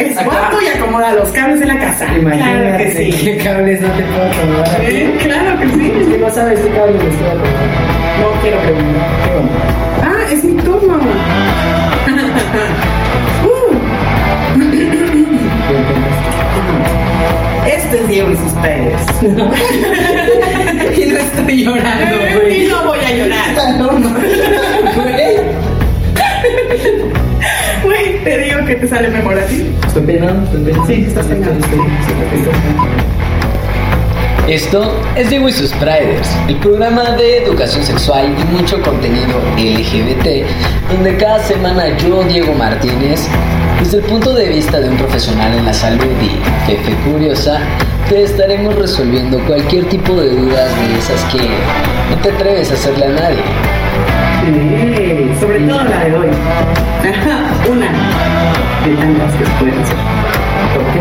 Es guapo y acomoda los cables de la casa. Imagínate Claro que sí. qué cables no te puedo acomodar. Eh, Claro que Es sí. que no sabes qué cables estoy acomodando. No quiero preguntar. Ah, es mi turno. Uh, Este es Diego y sus padres. y no estoy llorando, güey. Y no voy a llorar. No, no. Güey. Te digo que te sale mejor así. Estoy peinado, estoy peinado. Sí, estás peinado. Estoy- estoy- estoy peinado. Esto es Diego y sus Priders, el programa de educación sexual y mucho contenido LGBT, donde cada semana yo, Diego Martínez, desde el punto de vista de un profesional en la salud y jefe curiosa, te estaremos resolviendo cualquier tipo de dudas de esas que no te atreves a hacerle a nadie. Sobre todo la de hoy. Una de tantas que pueden ser. Ok,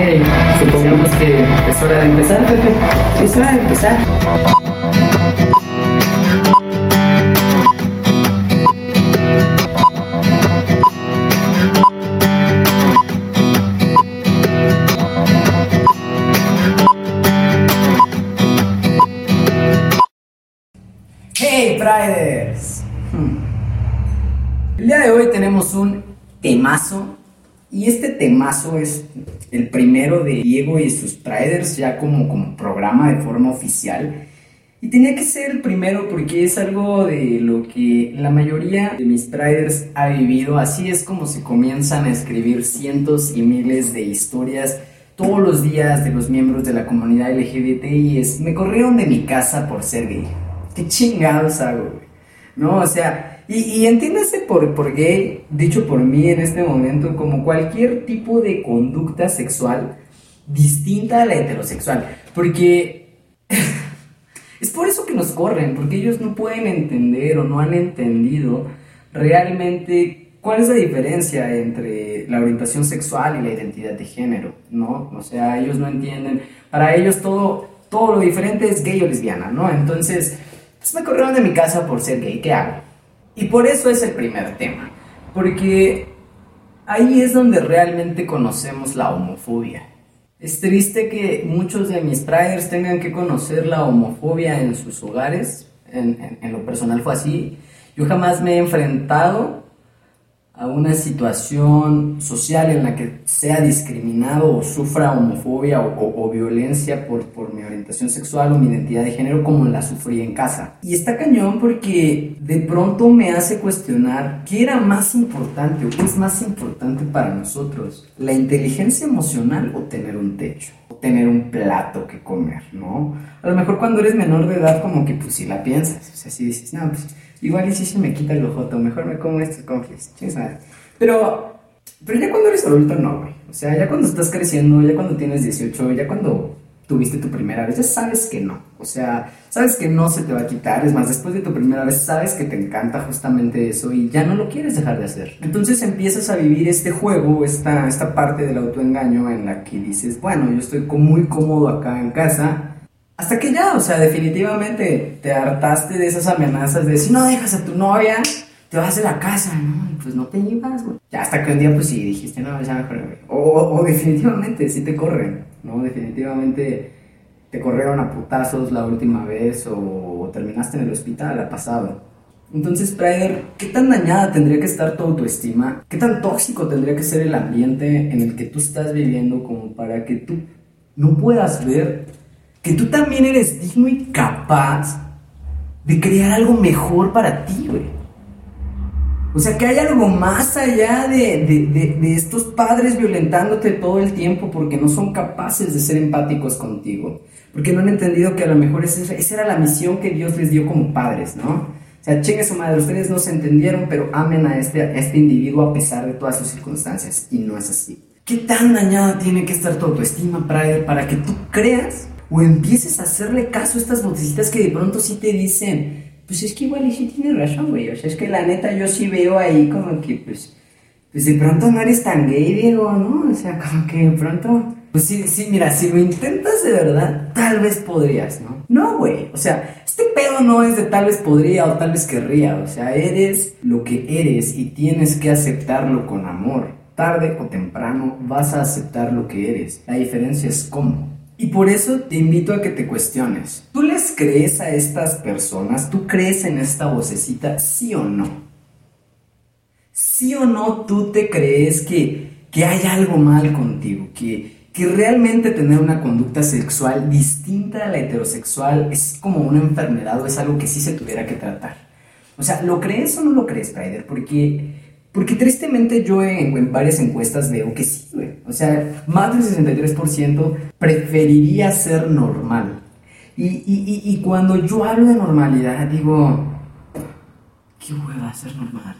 supongamos que es hora de empezar, Pepe. Es hora de empezar. Tenemos un temazo. Y este temazo es el primero de Diego y sus Priders, ya como, como programa de forma oficial. Y tenía que ser el primero porque es algo de lo que la mayoría de mis Priders ha vivido. Así es como se comienzan a escribir cientos y miles de historias todos los días de los miembros de la comunidad LGBT y es, me corrieron de mi casa por ser gay. ¿Qué chingados hago, güey? No, o sea, y, y entiéndase por, por gay, dicho por mí en este momento, como cualquier tipo de conducta sexual distinta a la heterosexual. Porque es por eso que nos corren, porque ellos no pueden entender o no han entendido realmente cuál es la diferencia entre la orientación sexual y la identidad de género, ¿no? O sea, ellos no entienden, para ellos todo, todo lo diferente es gay o lesbiana, ¿no? Entonces, pues me corrieron de mi casa por ser gay, ¿qué hago? Y por eso es el primer tema, porque ahí es donde realmente conocemos la homofobia. Es triste que muchos de mis priders tengan que conocer la homofobia en sus hogares. En lo personal fue así. Yo jamás me he enfrentado a una situación social en la que sea discriminado o sufra homofobia o, o- violencia por, por mi orientación sexual o mi identidad de género como la sufrí en casa. Y está cañón porque de pronto me hace cuestionar qué era más importante o qué es más importante para nosotros, la inteligencia emocional o tener un techo, o tener un plato que comer, ¿no? A lo mejor cuando eres menor de edad como que pues si la piensas, o sea, si dices, no, pues igual y si se me quita el ojoto, mejor me como estos conflictos, pero, pero ya cuando eres adulto, no, güey. O sea, ya cuando estás creciendo, ya cuando tienes 18, ya cuando tuviste tu primera vez, ya sabes que no. O sea, sabes que no se te va a quitar. Es más, después de tu primera vez, sabes que te encanta justamente eso y ya no lo quieres dejar de hacer. Entonces empiezas a vivir este juego, esta, esta parte del autoengaño en la que dices, bueno, yo estoy muy cómodo acá en casa. Hasta que ya, o sea, definitivamente te hartaste de esas amenazas de si no dejas a tu novia, te vas de la casa, ¿no? Y pues no te ibas, güey. Ya hasta que un día, pues sí, dijiste, no, ya mejor, güey. O, o- definitivamente, sí te corren, ¿no? Definitivamente te corrieron a putazos la última vez o, terminaste en el hospital, ha pasado. Entonces, Prider, ¿qué tan dañada tendría que estar tu autoestima? ¿Qué tan tóxico tendría que ser el ambiente en el que tú estás viviendo como para que tú no puedas ver que tú también eres digno y capaz de crear algo mejor para ti, güey? O sea, que hay algo más allá de, de- de- de estos padres violentándote todo el tiempo porque no son capaces de ser empáticos contigo. Porque no han entendido que a lo mejor esa, esa era la misión que Dios les dio como padres, ¿no? O sea, chingue su madre, ustedes no se entendieron, pero amen a este, a este individuo a pesar de todas sus circunstancias. Y no es así. ¿Qué tan dañada tiene que estar tu autoestima para, para que tú creas o empieces a hacerle caso a estas vocecitas que de pronto sí te dicen, pues es que igual y sí tiene razón, güey. O sea, es que la neta yo sí veo ahí como que, pues, pues de pronto no eres tan gay, Diego, ¿no? O sea, como que de pronto, pues sí, sí, mira, si lo intentas de verdad, tal vez podrías, ¿no? No, güey. O sea, este pedo no es de tal vez podría o tal vez querría. O sea, eres lo que eres y tienes que aceptarlo con amor. tarde o temprano vas a aceptar lo que eres. La diferencia es cómo. Y por eso te invito a que te cuestiones. ¿Tú les crees a estas personas? ¿Tú crees en esta vocecita? ¿Sí o no? ¿Sí o no tú te crees que, que hay algo mal contigo? Que, que realmente tener una conducta sexual distinta a la heterosexual es como una enfermedad o es algo que sí se tuviera que tratar. O sea, ¿lo crees o no lo crees, Spider? Porque porque tristemente yo en, varias encuestas veo que sí, güey. O sea, más del 63% preferiría ser normal. Y, cuando yo hablo de normalidad, digo, qué hueva ser normal.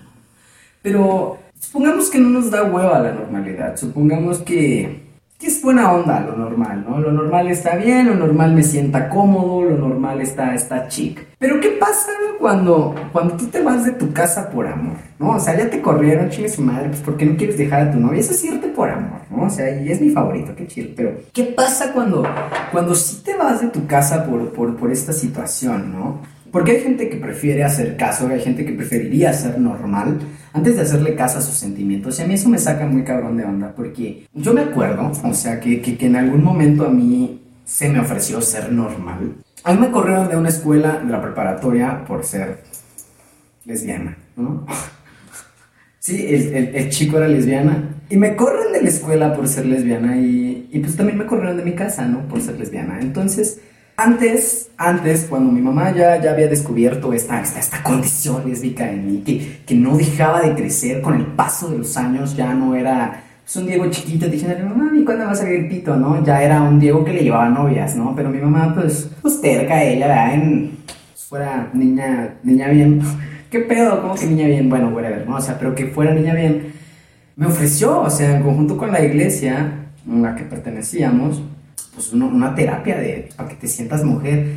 Pero supongamos que no nos da hueva la normalidad. Supongamos que que es buena onda lo normal, ¿no? Lo normal está bien, lo normal me sienta cómodo, lo normal está, está chic. Pero ¿qué pasa cuando, cuando tú te vas de tu casa por amor, ¿no? O sea, ya te corrieron, chingue su madre, pues ¿por qué no quieres dejar a tu novia? Eso es irte por amor. O sea, y es mi favorito, qué chido. Pero ¿qué pasa cuando, cuando sí te vas de tu casa por, por, por esta situación, ¿no? Porque hay gente que prefiere hacer caso, hay gente que preferiría ser normal antes de hacerle caso a sus sentimientos. Y a mí eso me saca muy cabrón de onda, porque yo me acuerdo, o sea, que, que, en algún momento a mí se me ofreció ser normal. A mí me corrieron de una escuela de la preparatoria por ser lesbiana, ¿no? Sí, el, el, chico era lesbiana. Y me corren de la escuela por ser lesbiana y, y pues también me corrieron de mi casa, ¿no? Por ser lesbiana. Entonces, antes, antes, cuando mi mamá ya, ya había descubierto esta, esta, esta condición lésbica en mí, que, que no dejaba de crecer con el paso de los años, ya no era pues, un Diego chiquito diciéndole, mamá, ¿y cuándo vas a ver pito, no? Ya era un Diego que le llevaba novias, ¿no? Pero mi mamá, pues, pues terca ella, ¿verdad? En, pues, fuera niña, niña bien. ¿Qué pedo? ¿Cómo que niña bien? Bueno, ver, ¿no? O sea, pero que fuera niña bien. Me ofreció, o sea, en conjunto con la iglesia a la que pertenecíamos, pues una, terapia de, para que te sientas mujer.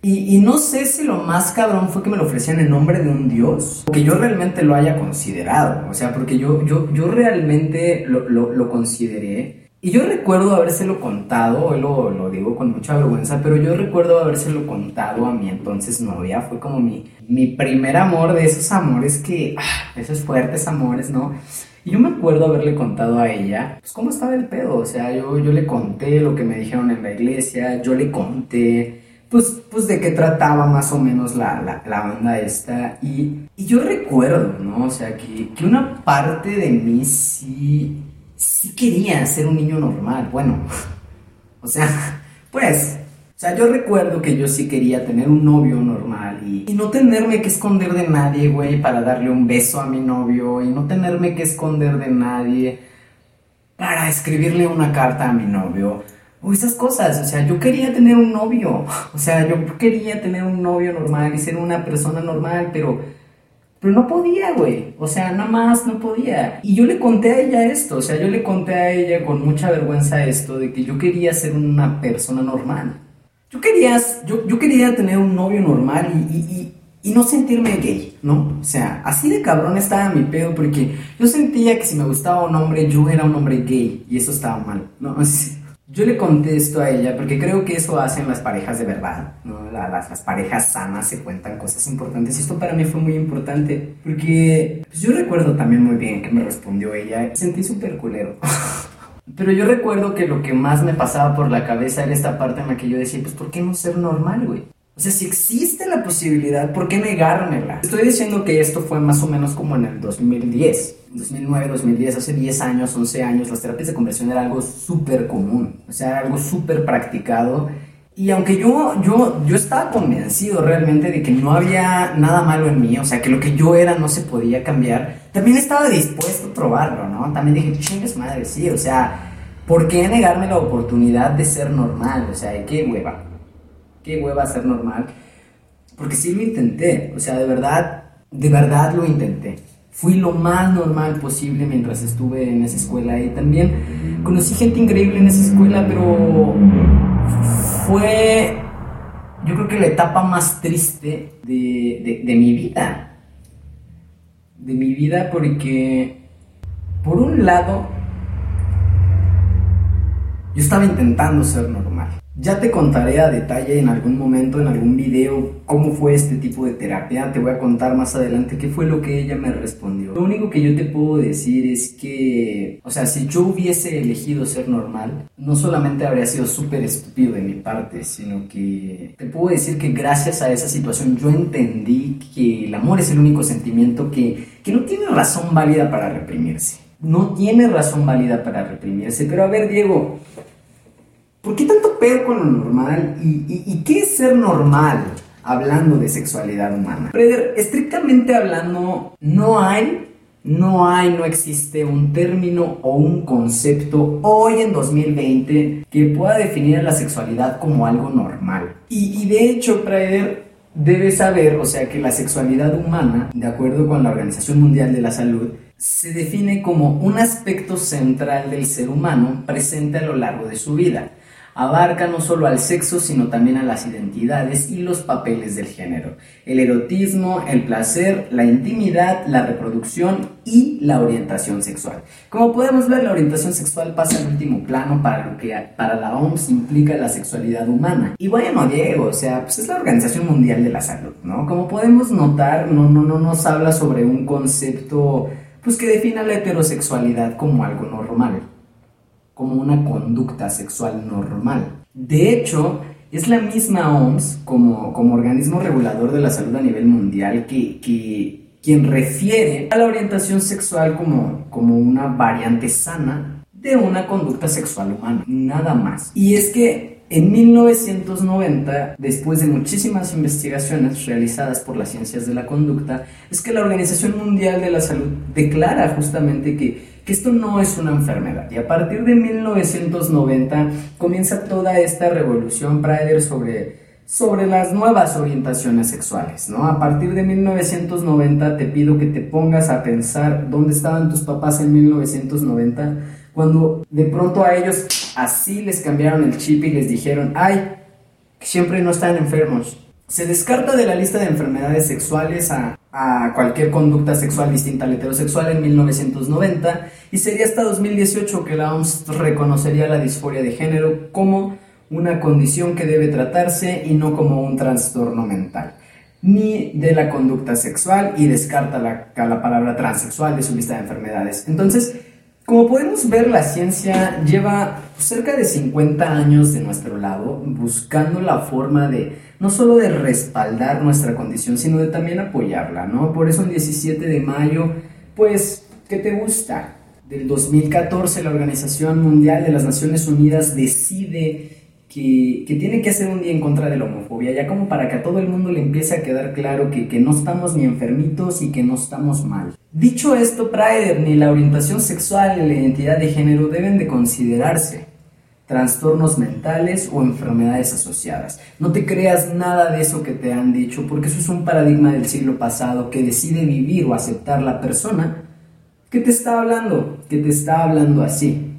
Y, no sé si lo más cabrón fue que me lo ofrecían en nombre de un dios, o que yo realmente lo haya considerado, o sea, porque yo, yo, yo realmente lo, lo, consideré. Y yo recuerdo habérselo contado, hoy lo, lo, digo con mucha vergüenza, pero yo recuerdo habérselo contado a mi entonces novia, fue como mi, mi primer amor de esos amores que, ah, esos fuertes amores, ¿no? Y yo me acuerdo haberle contado a ella, pues cómo estaba el pedo, o sea, yo, yo le conté lo que me dijeron en la iglesia, yo le conté, pues, pues de qué trataba más o menos la, la, la onda esta. Y, y, yo recuerdo, ¿no? O sea, que, que una parte de mí sí, sí quería ser un niño normal, bueno, o sea, pues sea, yo recuerdo que yo sí quería tener un novio normal y, no tenerme que esconder de nadie, güey, para darle un beso a mi novio y no tenerme que esconder de nadie para escribirle una carta a mi novio o esas cosas. O sea, yo quería tener un novio. O sea, yo quería tener un novio normal y ser una persona normal, pero pero no podía, güey. O sea, nada más no podía. Y yo le conté a ella esto. O sea, yo le conté a ella con mucha vergüenza esto de que yo quería ser una persona normal. Yo quería, yo, yo quería tener un novio normal y, y, y, no sentirme gay, ¿no? O sea, así de cabrón estaba mi pedo porque yo sentía que si me gustaba un hombre, yo era un hombre gay y eso estaba mal, ¿no? Yo le contesto a ella porque creo que eso hacen las parejas de verdad, ¿no? las, las, parejas sanas se cuentan cosas importantes y esto para mí fue muy importante porque pues, yo recuerdo también muy bien que me respondió ella y sentí súper culero. Pero yo recuerdo que lo que más me pasaba por la cabeza era esta parte en la que yo decía, pues ¿por qué no ser normal, güey? O sea, si existe la posibilidad, ¿por qué negármela? Estoy diciendo que esto fue más o menos como en el 2010, 2009, 2010, hace 10 años, 11 años, las terapias de conversión era algo súper común, o sea, algo súper practicado. Y aunque yo, yo, yo estaba convencido realmente de que no había nada malo en mí, o sea, que lo que yo era no se podía cambiar, también estaba dispuesto a probarlo, ¿no? También dije, chingues madre, sí, o sea, ¿por qué negarme la oportunidad de ser normal? O sea, qué hueva, qué hueva ser normal. Porque sí lo intenté, o sea, de verdad, de verdad lo intenté. Fui lo más normal posible mientras estuve en esa escuela y también conocí gente increíble en esa escuela, pero fue, yo creo que la etapa más triste de, de mi vida de mi vida porque, por un lado, yo estaba intentando ser normal. Ya te contaré a detalle en algún momento, en algún video, cómo fue este tipo de terapia. Te voy a contar más adelante qué fue lo que ella me respondió. Lo único que yo te puedo decir es que, o sea, si yo hubiese elegido ser normal, no solamente habría sido súper estúpido de mi parte, sino que te puedo decir que gracias a esa situación yo entendí que el amor es el único sentimiento que, que no tiene razón válida para reprimirse. No tiene razón válida para reprimirse. Pero a ver, Diego. ¿Por qué tanto pedo con lo normal? ¿Y, qué es ser normal hablando de sexualidad humana? Preder, estrictamente hablando, no hay, no hay, no existe un término o un concepto hoy en 2020 que pueda definir la sexualidad como algo normal. Y, de hecho, Preder, debes saber, o sea, que la sexualidad humana, de acuerdo con la Organización Mundial de la Salud, se define como un aspecto central del ser humano presente a lo largo de su vida abarca no solo al sexo, sino también a las identidades y los papeles del género, el erotismo, el placer, la intimidad, la reproducción y la orientación sexual. Como podemos ver, la orientación sexual pasa en último plano para lo que para la OMS implica la sexualidad humana. Y bueno, Diego, o sea, pues es la Organización Mundial de la Salud, ¿no? Como podemos notar, no, no, no nos habla sobre un concepto pues que defina la heterosexualidad como algo normal como una conducta sexual normal. De hecho, es la misma OMS como, como organismo regulador de la salud a nivel mundial que, que quien refiere a la orientación sexual como, como una variante sana de una conducta sexual humana, nada más. Y es que en 1990, después de muchísimas investigaciones realizadas por las ciencias de la conducta, es que la Organización Mundial de la Salud declara justamente que que esto no es una enfermedad. Y a partir de 1990 comienza toda esta revolución Prader sobre, sobre las nuevas orientaciones sexuales, ¿no? A partir de 1990 te pido que te pongas a pensar dónde estaban tus papás en 1990 cuando de pronto a ellos así les cambiaron el chip y les dijeron, ay, siempre no están enfermos. Se descarta de la lista de enfermedades sexuales a a cualquier conducta sexual distinta al heterosexual en 1990 y sería hasta 2018 que la OMS reconocería la disforia de género como una condición que debe tratarse y no como un trastorno mental, ni de la conducta sexual y descarta la, la palabra transexual de su lista de enfermedades. Entonces, como podemos ver, la ciencia lleva cerca de 50 años de nuestro lado buscando la forma de no solo de respaldar nuestra condición, sino de también apoyarla, ¿no? Por eso el 17 de mayo, pues, ¿qué te gusta? Del 2014 la Organización Mundial de las Naciones Unidas decide que, tiene que hacer un día en contra de la homofobia, ya como para que a todo el mundo le empiece a quedar claro que, que no estamos ni enfermitos y que no estamos mal. Dicho esto, Pride ni la orientación sexual ni la identidad de género deben de considerarse trastornos mentales o enfermedades asociadas. No te creas nada de eso que te han dicho, porque eso es un paradigma del siglo pasado que decide vivir o aceptar la persona que te está hablando, que te está hablando así.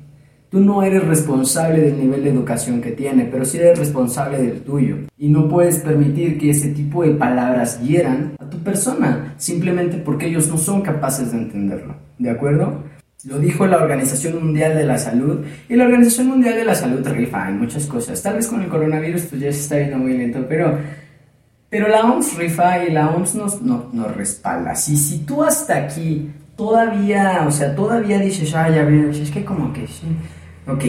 Tú no eres responsable del nivel de educación que tiene, pero sí eres responsable del tuyo. Y no puedes permitir que ese tipo de palabras hieran a tu persona, simplemente porque ellos no son capaces de entenderlo. ¿De acuerdo? Lo dijo la Organización Mundial de la Salud y la Organización Mundial de la Salud rifa en muchas cosas. Tal vez con el coronavirus pues ya se está viendo muy lento, pero, pero la OMS rifa y la OMS nos, nos respalda. Si, si tú hasta aquí todavía, o sea, todavía dices, ah, ya veo, es que como que sí. Ok,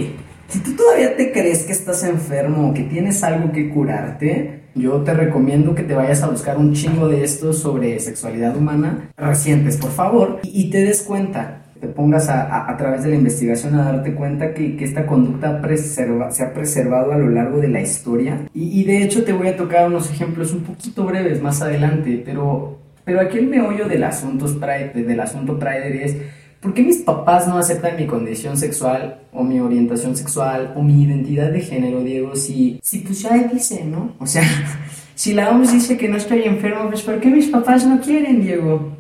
si tú todavía te crees que estás enfermo o que tienes algo que curarte, yo te recomiendo que te vayas a buscar un chingo de esto sobre sexualidad humana recientes, por favor, y te des cuenta te pongas a, a, través de la investigación a darte cuenta que, que esta conducta preserva, se ha preservado a lo largo de la historia. Y, y, de hecho te voy a tocar unos ejemplos un poquito breves más adelante, pero, pero aquí el meollo del asunto, del asunto Prider es... ¿Por qué mis papás no aceptan mi condición sexual o mi orientación sexual o mi identidad de género, Diego? Si, si pues ya dice, ¿no? O sea, si la OMS dice que no estoy enfermo, pues ¿por qué mis papás no quieren, Diego?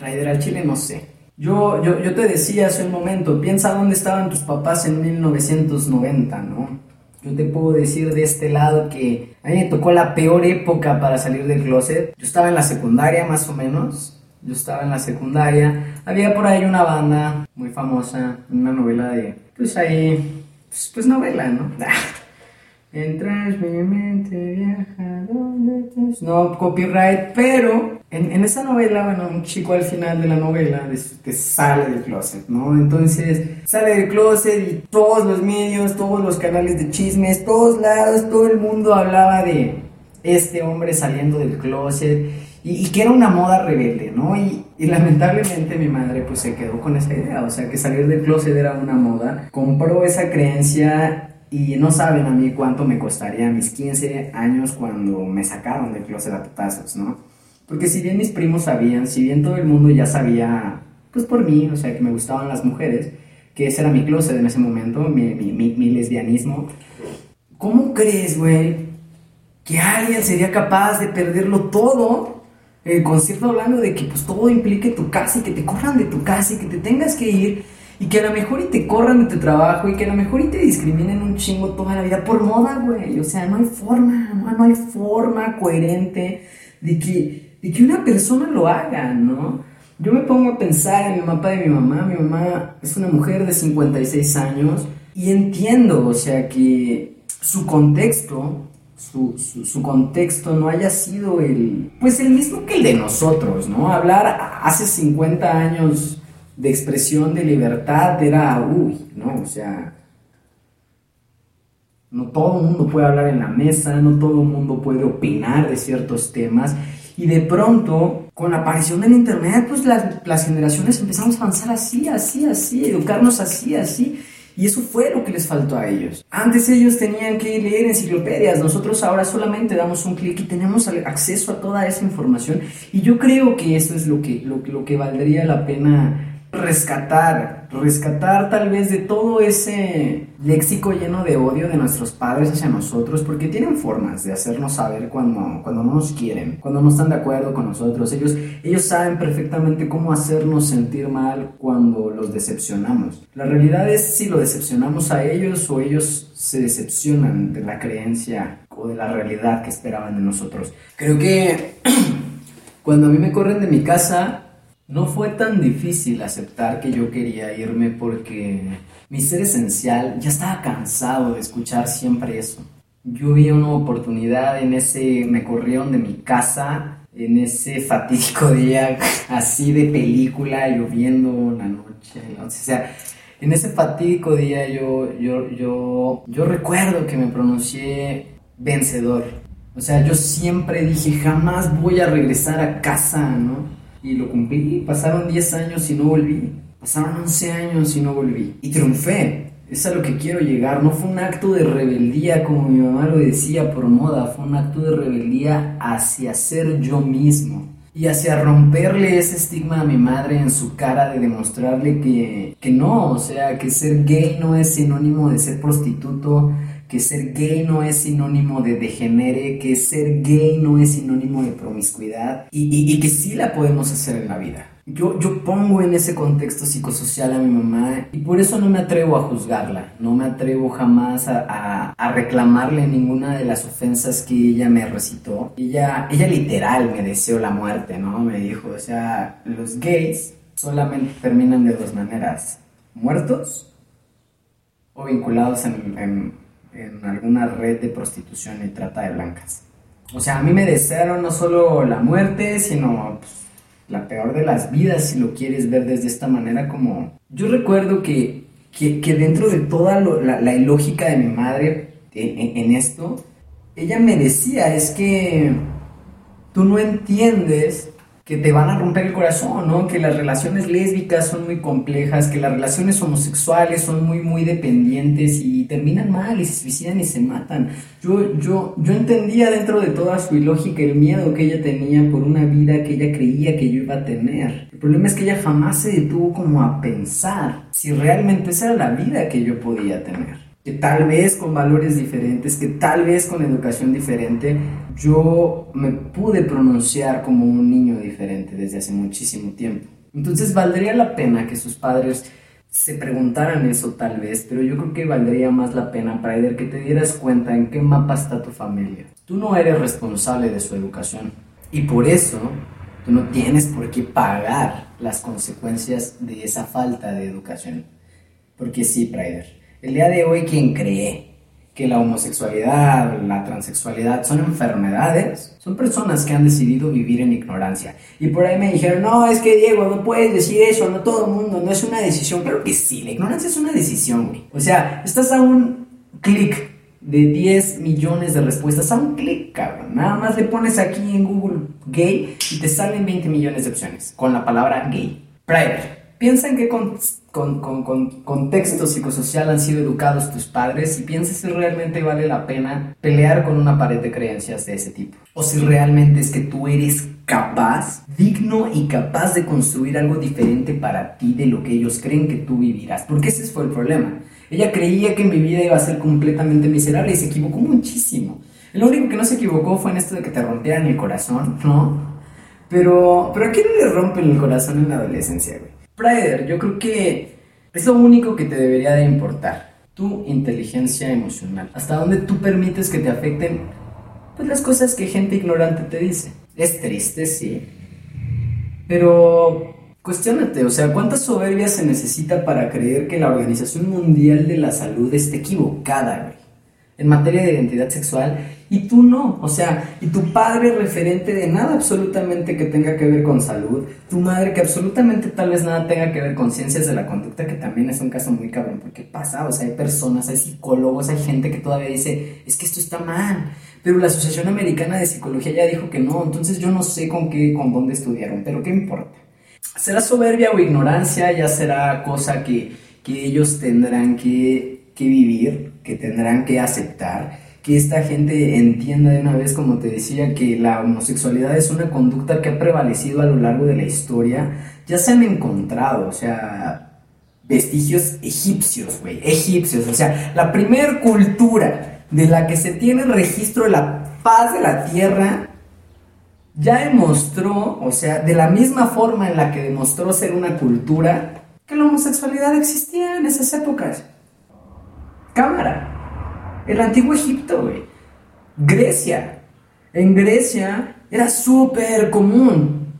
Ay, Prider al chile no sé. Yo, yo, yo te decía hace un momento, piensa dónde estaban tus papás en 1990, ¿no? Yo te puedo decir de este lado que a mí me tocó la peor época para salir del closet. Yo estaba en la secundaria más o menos. Yo estaba en la secundaria. Había por ahí una banda muy famosa, una novela de, pues ahí, pues, pues novela, ¿no? Entras mi mente, viaja donde estás. No, copyright, pero en, en, esa novela, bueno, un chico al final de la novela sale del closet, ¿no? Entonces sale del closet y todos los medios, todos los canales de chismes, todos lados, todo el mundo hablaba de este hombre saliendo del closet y, que era una moda rebelde, ¿no? Y, y, lamentablemente mi madre pues se quedó con esa idea, o sea que salir del closet era una moda, compró esa creencia y no saben a mí cuánto me costaría mis 15 años cuando me sacaron del closet a putazos, ¿no? Porque si bien mis primos sabían, si bien todo el mundo ya sabía, pues por mí, o sea, que me gustaban las mujeres, que ese era mi closet en ese momento, mi, mi, mi, lesbianismo, ¿cómo crees, güey, que alguien sería capaz de perderlo todo? El concierto hablando de que pues todo implique tu casa y que te corran de tu casa y que te tengas que ir y que a lo mejor y te corran de tu trabajo y que a lo mejor te discriminen un chingo toda la vida por moda, güey. O sea, no hay forma, no, no hay forma coherente de que, de que una persona lo haga, ¿no? Yo me pongo a pensar en el mapa de mi mamá. Mi mamá es una mujer de 56 años y entiendo, o sea, que su contexto, su, su, contexto no haya sido el, pues el mismo que el de nosotros, ¿no? Hablar hace 50 años de expresión de libertad era, uy, ¿no? O sea, no todo el mundo puede hablar en la mesa, no todo el mundo puede opinar de ciertos temas. Y de pronto, con la aparición del Internet, pues las, las generaciones empezamos a avanzar así, así, así, educarnos así, así. Y eso fue lo que les faltó a ellos. Antes ellos tenían que leer enciclopedias, nosotros ahora solamente damos un clic y tenemos acceso a toda esa información. Y yo creo que eso es lo que, lo, lo que valdría la pena rescatar, rescatar tal vez de todo ese léxico lleno de odio de nuestros padres hacia nosotros, porque tienen formas de hacernos saber cuando, cuando no nos quieren, cuando no están de acuerdo con nosotros. Ellos, ellos saben perfectamente cómo hacernos sentir mal cuando los decepcionamos. La realidad es si lo decepcionamos a ellos o ellos se decepcionan de la creencia o de la realidad que esperaban de nosotros. Creo que cuando a mí me corren de mi casa, no fue tan difícil aceptar que yo quería irme porque mi ser esencial ya estaba cansado de escuchar siempre eso. Yo vi una oportunidad en ese, me corrieron de mi casa en ese fatídico día así de película, lloviendo la noche, o sea, en ese fatídico día yo, yo, yo, yo recuerdo que me pronuncié vencedor. O sea, yo siempre dije, jamás voy a regresar a casa, ¿no? Y lo cumplí. Pasaron 10 años y no volví. Pasaron 11 años y no volví. Y triunfé. Es a lo que quiero llegar. No fue un acto de rebeldía como mi mamá lo decía por moda. Fue un acto de rebeldía hacia ser yo mismo. Y hacia romperle ese estigma a mi madre en su cara de demostrarle que, que no, o sea, que ser gay no es sinónimo de ser prostituto, que ser gay no es sinónimo de degenere, que ser gay no es sinónimo de promiscuidad y, que sí la podemos hacer en la vida. Yo, yo pongo en ese contexto psicosocial a mi mamá y por eso no me atrevo a juzgarla, no me atrevo jamás a, a, reclamarle ninguna de las ofensas que ella me recitó. Ella, ella literal me deseó la muerte, ¿no? Me dijo, o sea, los gays solamente terminan de dos maneras, muertos o vinculados en alguna red de prostitución y trata de blancas. O sea, a mí me desearon no solo la muerte, sino pues, la peor de las vidas, si lo quieres ver desde esta manera, como... Yo recuerdo que, que, dentro de toda la, la, ilógica de mi madre en, en esto, ella me decía, es que tú no entiendes que te van a romper el corazón, ¿no? Que las relaciones lésbicas son muy complejas, que las relaciones homosexuales son muy, muy dependientes y terminan mal y se suicidan y se matan. Yo, yo, yo entendía dentro de toda su ilógica el miedo que ella tenía por una vida que ella creía que yo iba a tener. El problema es que ella jamás se detuvo como a pensar si realmente esa era la vida que yo podía tener que tal vez con valores diferentes, que tal vez con educación diferente, yo me pude pronunciar como un niño diferente desde hace muchísimo tiempo. Entonces valdría la pena que sus padres se preguntaran eso tal vez, pero yo creo que valdría más la pena, Praider, que te dieras cuenta en qué mapa está tu familia. Tú no eres responsable de su educación y por eso tú no tienes por qué pagar las consecuencias de esa falta de educación. Porque sí, Praider, el día de hoy quien cree que la homosexualidad, la transexualidad son enfermedades, son personas que han decidido vivir en ignorancia. Y por ahí me dijeron, no, es que Diego, no puedes decir eso, no todo el mundo, no es una decisión. Claro que sí, la ignorancia es una decisión, güey. O sea, estás a un clic de 10 millones de respuestas, a un clic, cabrón. Nada más le pones aquí en Google gay y te salen 20 millones de opciones con la palabra gay. Private. Piensa en qué con, con, con, contexto psicosocial han sido educados tus padres y piensa si realmente vale la pena pelear con una pared de creencias de ese tipo. O si realmente es que tú eres capaz, digno y capaz de construir algo diferente para ti de lo que ellos creen que tú vivirás. Porque ese fue el problema. Ella creía que mi vida iba a ser completamente miserable y se equivocó muchísimo. Lo único que no se equivocó fue en esto de que te rompieran el corazón, ¿no? Pero, pero ¿a quién le rompen el corazón en la adolescencia, güey? Prider, yo creo que es lo único que te debería de importar. Tu inteligencia emocional. Hasta dónde tú permites que te afecten pues, las cosas que gente ignorante te dice. Es triste, sí. Pero cuestionate, o sea, ¿cuánta soberbia se necesita para creer que la Organización Mundial de la Salud está equivocada, güey? En materia de identidad sexual y tú no, o sea, y tu padre referente de nada absolutamente que tenga que ver con salud, tu madre que absolutamente tal vez nada tenga que ver con ciencias de la conducta, que también es un caso muy cabrón, porque pasa, o sea, hay personas, hay psicólogos, hay gente que todavía dice, es que esto está mal, pero la Asociación Americana de Psicología ya dijo que no, entonces yo no sé con qué, con dónde estudiaron, pero ¿qué importa? Será soberbia o ignorancia, ya será cosa que, que ellos tendrán que, que vivir, que tendrán que aceptar que esta gente entienda de una vez, como te decía, que la homosexualidad es una conducta que ha prevalecido a lo largo de la historia, ya se han encontrado, o sea, vestigios egipcios, güey, egipcios, o sea, la primer cultura de la que se tiene registro de la paz de la tierra, ya demostró, o sea, de la misma forma en la que demostró ser una cultura, que la homosexualidad existía en esas épocas. Cámara. El antiguo Egipto. Grecia. En Grecia era súper común.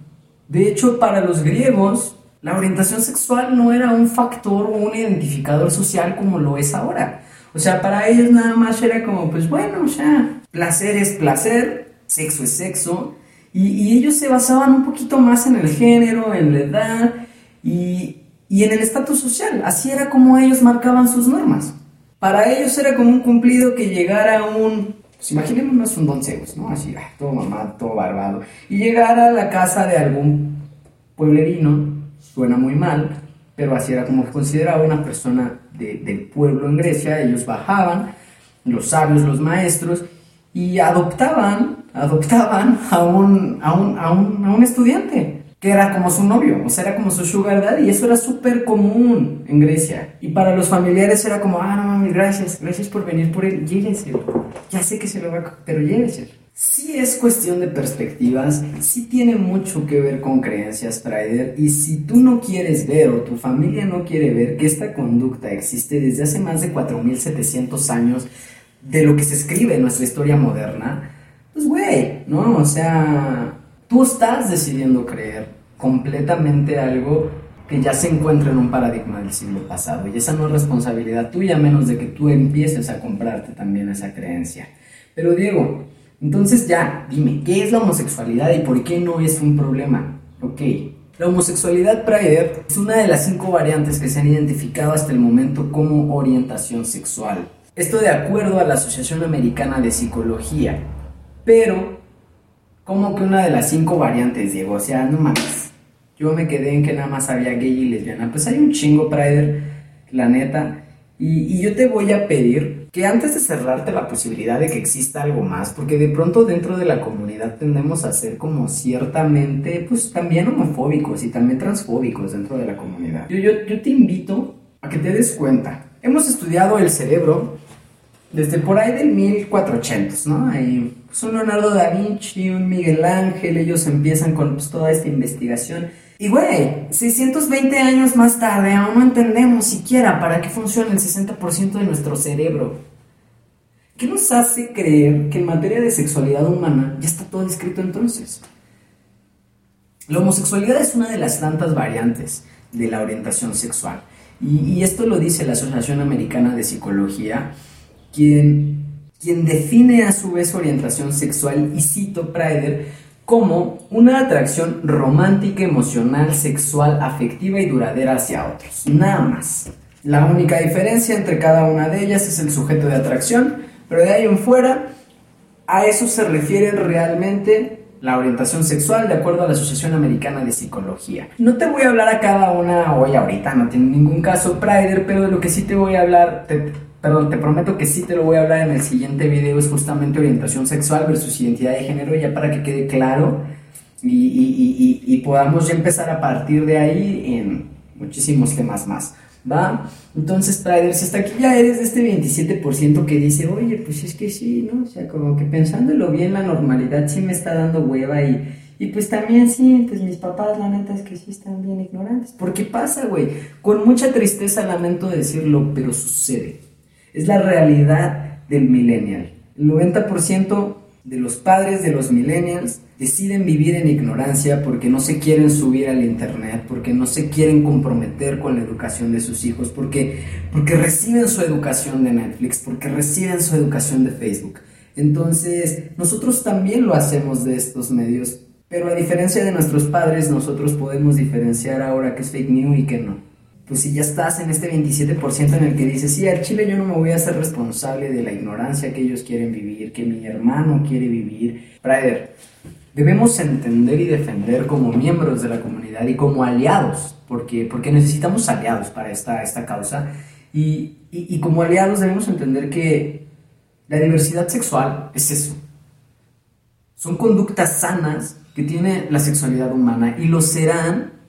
De hecho, para los griegos, la orientación sexual no era un factor o un identificador social como lo es ahora. O sea, para ellos nada más era como, pues bueno, sea, placer es placer, sexo es sexo. Y, ellos se basaban un poquito más en el género, en la edad y en el estatus social. Así era como ellos marcaban sus normas. Para ellos era como un cumplido que llegara un, pues imaginémonos un don Zeus, ¿no? Así, ah, todo mamá, todo barbado. Y llegara a la casa de algún pueblerino, suena muy mal, pero así era como consideraba una persona del pueblo en Grecia. Ellos bajaban, los sabios, los maestros, y adoptaban, adoptaban a un, a un, a un, a un estudiante que era como su novio, o sea, era como su sugar daddy, y eso era súper común en Grecia. Y para los familiares era como, ah, no mami, gracias, gracias por venir por él, llévese. Ya sé que se lo va a... pero llévese. Sí es cuestión de perspectivas, sí tiene mucho que ver con creencias, Trader, y si tú no quieres ver o tu familia no quiere ver que esta conducta existe desde hace más de 4.700 años de lo que se escribe en nuestra historia moderna, pues güey, ¿no? O sea, Tú estás decidiendo creer completamente algo que ya se encuentra en un paradigma del siglo pasado y esa no es responsabilidad tuya menos de que tú empieces a comprarte también esa creencia. Pero Diego, entonces ya, dime, ¿qué es la homosexualidad y por qué no es un problema? Ok, la homosexualidad Pride es una de las cinco variantes que se han identificado hasta el momento como orientación sexual. Esto de acuerdo a la Asociación Americana de Psicología. Pero como que una de las cinco variantes, Diego? O sea, no mames. Yo me quedé en que nada más había gay y lesbiana. Pues hay un chingo, Prider, la neta. Y, yo te voy a pedir que antes de cerrarte la posibilidad de que exista algo más, porque de pronto dentro de la comunidad tendemos a ser como ciertamente, pues también homofóbicos y también transfóbicos dentro de la comunidad. Yo, yo, yo te invito a que te des cuenta. Hemos estudiado el cerebro desde por ahí del 1400, ¿no? Hay pues, un Leonardo da Vinci, un Miguel Ángel, ellos empiezan con pues, toda esta investigación. Y güey, 620 años más tarde aún no entendemos siquiera para qué funciona el 60% de nuestro cerebro. ¿Qué nos hace creer que en materia de sexualidad humana ya está todo escrito entonces? La homosexualidad es una de las tantas variantes de la orientación sexual. Y, y esto lo dice la Asociación Americana de Psicología quien, quien define a su vez orientación sexual, y cito Pryder, como una atracción romántica, emocional, sexual, afectiva y duradera hacia otros. Nada más. La única diferencia entre cada una de ellas es el sujeto de atracción, pero de ahí en fuera, a eso se refiere realmente la orientación sexual de acuerdo a la Asociación Americana de Psicología. No te voy a hablar a cada una hoy ahorita, no tiene ningún caso Prider, pero de lo que sí te voy a hablar, perdón, te prometo que sí te lo voy a hablar en el siguiente video, es justamente orientación sexual versus identidad de género, ya para que quede claro y, y podamos ya empezar a partir de ahí en muchísimos temas más. ¿va? Entonces, Prider, si hasta aquí ya eres de este 27% que dice, oye, pues es que sí, ¿no? O sea, como que pensándolo bien, la normalidad sí me está dando hueva y, y pues también sí, pues mis papás, la neta es que sí están bien ignorantes. Porque pasa, güey, con mucha tristeza lamento decirlo, pero sucede. Es la realidad del millennial. El 90% de los padres de los millennials deciden vivir en ignorancia porque no se quieren subir al internet, porque no se quieren comprometer con la educación de sus hijos, porque, porque reciben su educación de Netflix, porque reciben su educación de Facebook. Entonces, nosotros también lo hacemos de estos medios, pero a diferencia de nuestros padres, nosotros podemos diferenciar ahora qué es fake news y qué no pues si ya estás en este 27% en el que dices, sí, al Chile yo no me voy a hacer responsable de la ignorancia que ellos quieren vivir, que mi hermano quiere vivir. Prader, debemos entender y defender como miembros de la comunidad y como aliados, porque, porque necesitamos aliados para esta, esta causa. Y, y como aliados debemos entender que la diversidad sexual es eso. Son conductas sanas que tiene la sexualidad humana y lo serán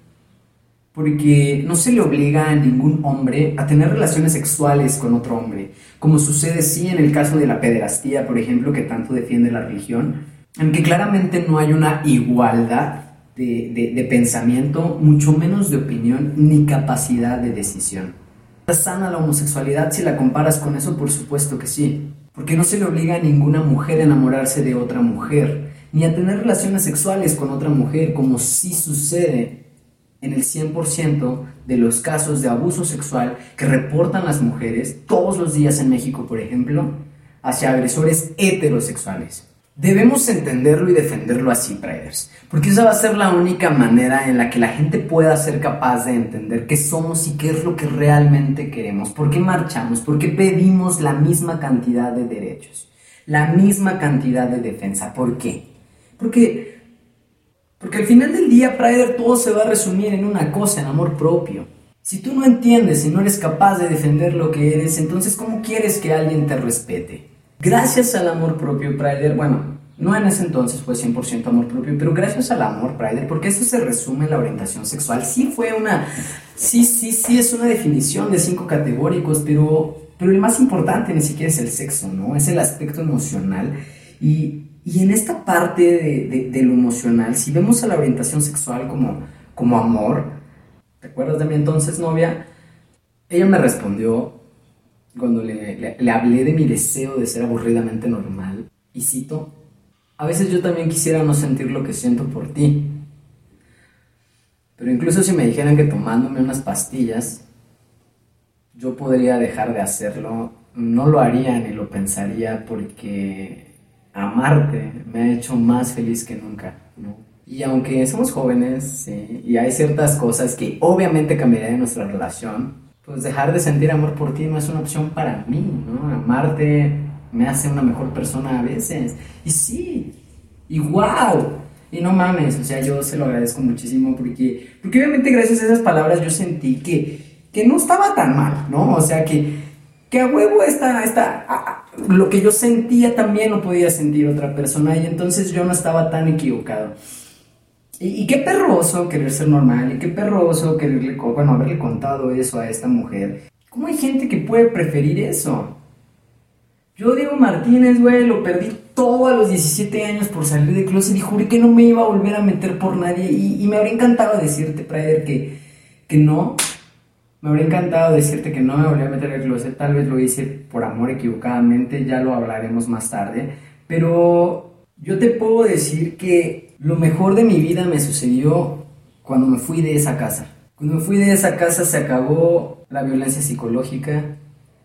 porque no se le obliga a ningún hombre a tener relaciones sexuales con otro hombre, como sucede sí en el caso de la pederastía, por ejemplo, que tanto defiende la religión, en que claramente no hay una igualdad de, pensamiento, mucho menos de opinión ni capacidad de decisión. ¿Es sana la homosexualidad si la comparas con eso? Por supuesto que sí, porque no se le obliga a ninguna mujer a enamorarse de otra mujer, ni a tener relaciones sexuales con otra mujer, como sí sucede en el 100% de los casos de abuso sexual que reportan las mujeres todos los días en México, por ejemplo, hacia agresores heterosexuales. Debemos entenderlo y defenderlo así, Priders, porque esa va a ser la única manera en la que la gente pueda ser capaz de entender qué somos y qué es lo que realmente queremos, por qué marchamos, por qué pedimos la misma cantidad de derechos, la misma cantidad de defensa. ¿Por qué? Porque porque al final del día, Prider, todo se va a resumir en una cosa, en amor propio. Si tú no entiendes y no eres capaz de defender lo que eres, entonces ¿cómo quieres que alguien te respete? Gracias al amor propio, Prider, bueno, no en ese entonces fue 100% amor propio, pero gracias al amor, Prider, porque eso se resume en la orientación sexual. Sí fue una, sí, sí, sí, es una definición de cinco categóricos, pero, pero el más importante ni siquiera es el sexo, ¿no? Es el aspecto emocional. Y, y en esta parte de, lo emocional, si vemos a la orientación sexual como, como amor, ¿te acuerdas de mi entonces novia? Ella me respondió cuando le, le, hablé de mi deseo de ser aburridamente normal, y cito, a veces yo también quisiera no sentir lo que siento por ti. Pero incluso si me dijeran que tomándome unas pastillas, yo podría dejar de hacerlo, no lo haría ni lo pensaría porque amarte me ha hecho más feliz que nunca, ¿no? Y aunque somos jóvenes, y hay ciertas cosas que obviamente cambiarían nuestra relación, pues dejar de sentir amor por ti no es una opción para mí, ¿no? Amarte me hace una mejor persona a veces. Y sí, y wow. Y no mames, o sea, yo se lo agradezco muchísimo porque, porque obviamente gracias a esas palabras yo sentí que, que no estaba tan mal, ¿no? O sea, que, que a huevo esta, esta, lo que yo sentía también lo podía sentir otra persona y entonces yo no estaba tan equivocado. Y, qué perroso querer ser normal y qué perroso quererle, haberle contado eso a esta mujer. ¿Cómo hay gente que puede preferir eso? Yo, Diego Martínez, güey, lo perdí todo a los 17 años por salir de closet y juré que no me iba a volver a meter por nadie. Y, me habría encantado decirte, Prader, que, que no, me habría encantado decirte que no me volví a meter el closet, tal vez lo hice por amor equivocadamente, ya lo hablaremos más tarde, pero yo te puedo decir que lo mejor de mi vida me sucedió cuando me fui de esa casa. Cuando me fui de esa casa se acabó la violencia psicológica,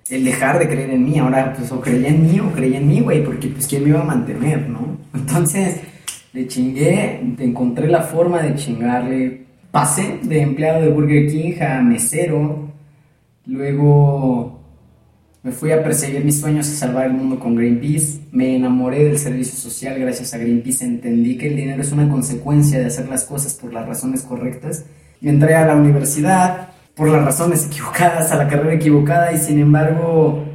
el dejar de creer en mí. Ahora, pues, o creía en mí o creía en mí, güey, porque, pues, ¿quién me iba a mantener, no? Entonces, le chingué, encontré la forma de chingarle. Pasé de empleado de Burger King a mesero. Luego me fui a perseguir mis sueños y salvar el mundo con Greenpeace. Me enamoré del servicio social gracias a Greenpeace. Entendí que el dinero es una consecuencia de hacer las cosas por las razones correctas. Y entré a la universidad por las razones equivocadas, a la carrera equivocada y sin embargo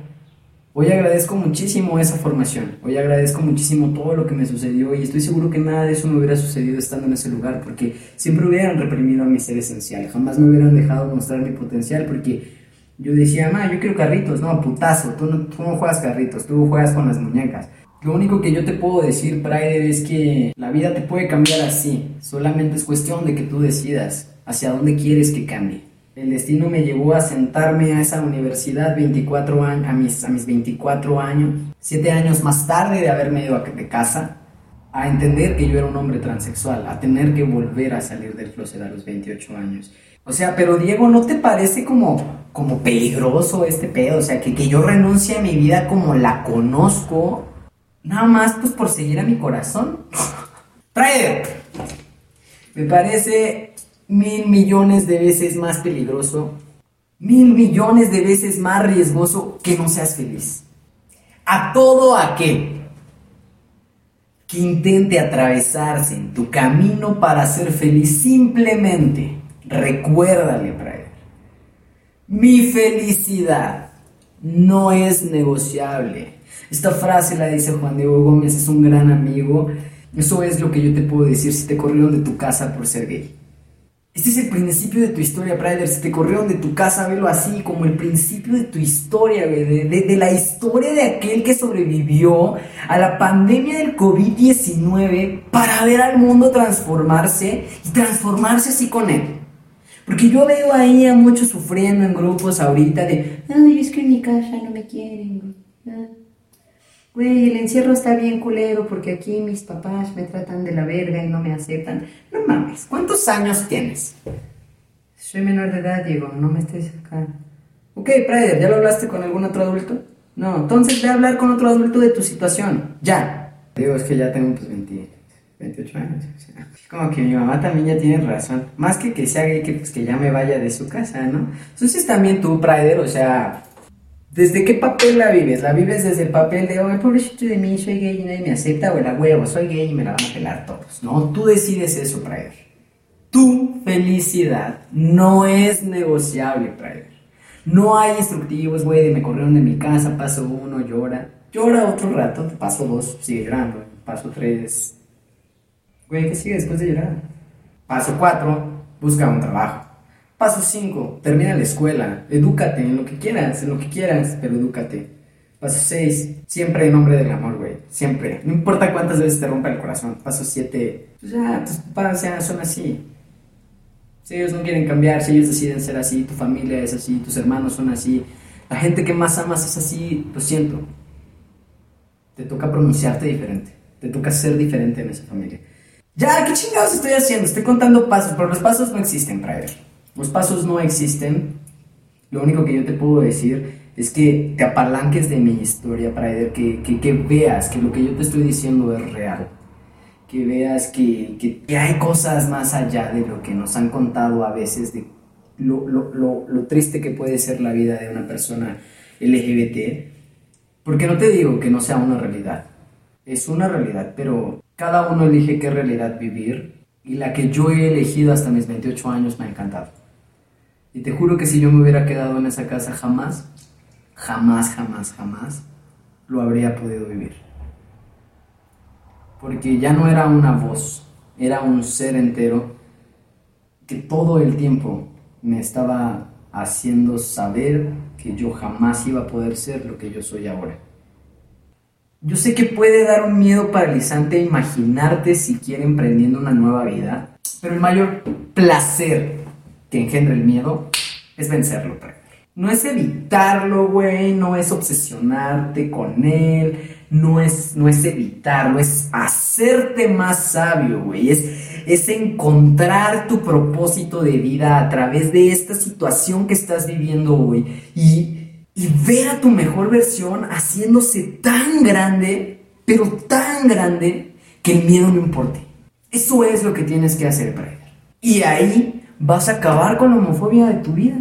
Hoy agradezco muchísimo esa formación, hoy agradezco muchísimo todo lo que me sucedió y estoy seguro que nada de eso me hubiera sucedido estando en ese lugar porque siempre hubieran reprimido a mi ser esencial, jamás me hubieran dejado mostrar mi potencial porque yo decía, ma, yo quiero carritos, no, putazo, tú no, tú no juegas carritos, tú juegas con las muñecas. Lo único que yo te puedo decir, Pride, es que la vida te puede cambiar así, solamente es cuestión de que tú decidas hacia dónde quieres que cambie. El destino me llevó a sentarme a esa universidad 24 años, a, mis, a mis 24 años, 7 años más tarde de haberme ido de casa, a entender que yo era un hombre transexual, a tener que volver a salir del closet a los 28 años. O sea, pero Diego, ¿no te parece como, como peligroso este pedo? O sea, que, que yo renuncie a mi vida como la conozco, nada más pues por seguir a mi corazón. Trae. Me parece mil millones de veces más peligroso, mil millones de veces más riesgoso que no seas feliz. A todo aquel que intente atravesarse en tu camino para ser feliz, simplemente recuérdale, Brian, mi felicidad no es negociable. Esta frase la dice Juan Diego Gómez, es un gran amigo. Eso es lo que yo te puedo decir si te corrieron de tu casa por ser gay. Este es el principio de tu historia, Prider. Si te corrieron de tu casa, velo así, como el principio de tu historia. De, la historia de aquel que sobrevivió a la pandemia del COVID-19 para ver al mundo transformarse y transformarse así con él. Porque yo veo ahí a muchos sufriendo en grupos ahorita de, ay, es que en mi casa no me quieren. Güey, el encierro está bien culero porque aquí mis papás me tratan de la verga y no me aceptan. No mames, ¿cuántos años tienes? Soy menor de edad, Diego, no me estés acá. Ok, Prider, ¿ya lo hablaste con algún otro adulto? No, entonces ve a hablar con otro adulto de tu situación, ya. Digo, es que ya tengo pues 28 años. como que mi mamá también ya tiene razón. Más que que sea gay, que, pues, que ya me vaya de su casa, ¿no? Entonces también tú, Prider, o sea, ¿Desde qué papel la vives? ¿La vives desde el papel de, oh, pobrecito de mí, soy gay y nadie me acepta? ¿O el huevo, soy gay y me la van a pelar todos? No, tú decides eso, Prayer. Tu felicidad no es negociable, Prayer. No hay instructivos, güey, me corrieron de mi casa, paso uno, llora. Llora otro rato, paso dos, sigue llorando. Paso tres. Güey, ¿qué sigue después de llorar? Paso cuatro, busca un trabajo. Paso 5. Termina la escuela. Edúcate en lo que quieras, en lo que quieras, pero edúcate. Paso 6. Siempre en nombre del amor, güey. Siempre. No importa cuántas veces te rompa el corazón. Paso 7. Pues ya, tus papás son así. Si ellos no quieren cambiar, si ellos deciden ser así, tu familia es así, tus hermanos son así, la gente que más amas es así, lo siento. Te toca pronunciarte diferente. Te toca ser diferente en esa familia. Ya, ¿qué chingados estoy haciendo? Estoy contando pasos, pero los pasos no existen, Prayer. Los pasos no existen. Lo único que yo te puedo decir es que te apalanques de mi historia para que, que, que veas que lo que yo te estoy diciendo es real. Que veas que, que, hay cosas más allá de lo que nos han contado a veces de lo, lo, lo, lo triste que puede ser la vida de una persona LGBT. Porque no te digo que no sea una realidad. Es una realidad, pero cada uno elige qué realidad vivir y la que yo he elegido hasta mis 28 años me ha encantado. Y te juro que si yo me hubiera quedado en esa casa jamás, jamás, jamás, jamás lo habría podido vivir. Porque ya no era una voz, era un ser entero que todo el tiempo me estaba haciendo saber que yo jamás iba a poder ser lo que yo soy ahora. Yo sé que puede dar un miedo paralizante imaginarte siquiera emprendiendo una nueva vida, pero el mayor placer que engendra el miedo es vencerlo, No es evitarlo, güey, no es obsesionarte con él, no es, no es evitarlo, es hacerte más sabio, güey, es, es encontrar tu propósito de vida a través de esta situación que estás viviendo, güey, y y ver a tu mejor versión haciéndose tan grande, pero tan grande, que el miedo no importe. Eso es lo que tienes que hacer, Prader. Y ahí vas a acabar con la homofobia de tu vida,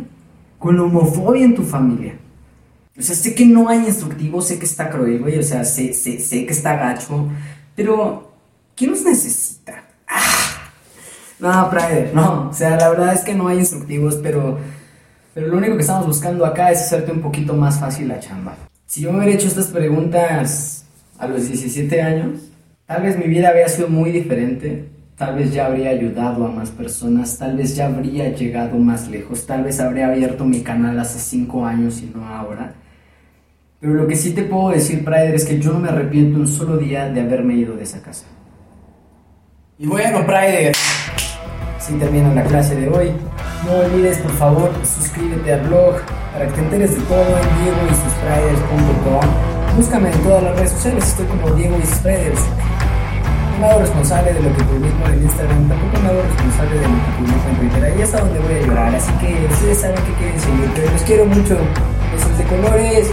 con la homofobia en tu familia. O sea, sé que no hay instructivo, sé que está cruel, güey, o sea, sé, sé, que está gacho, pero ¿quién nos necesita? Ah. No, Prader, no, o sea, la verdad es que no hay instructivos, pero pero lo único que estamos buscando acá es hacerte un poquito más fácil la chamba. Si yo me hubiera hecho estas preguntas a los 17 años, tal vez mi vida habría sido muy diferente, tal vez ya habría ayudado a más personas, tal vez ya habría llegado más lejos, tal vez habría abierto mi canal hace 5 años y no ahora. Pero lo que sí te puedo decir, Prider, es que yo no me arrepiento un solo día de haberme ido de esa casa. Y bueno, Prider, así termina la clase de hoy. No olvides, por favor, suscríbete al blog para que te enteres de todo en diegoysusspriders.com. Búscame en todas las redes sociales, estoy como Diego No me hago responsable de lo que publico en Instagram, tampoco me hago responsable de lo que publico en Twitter. Ahí es a donde voy a llorar, así que ustedes saben que quieren seguir, pero los quiero mucho. Besos de colores.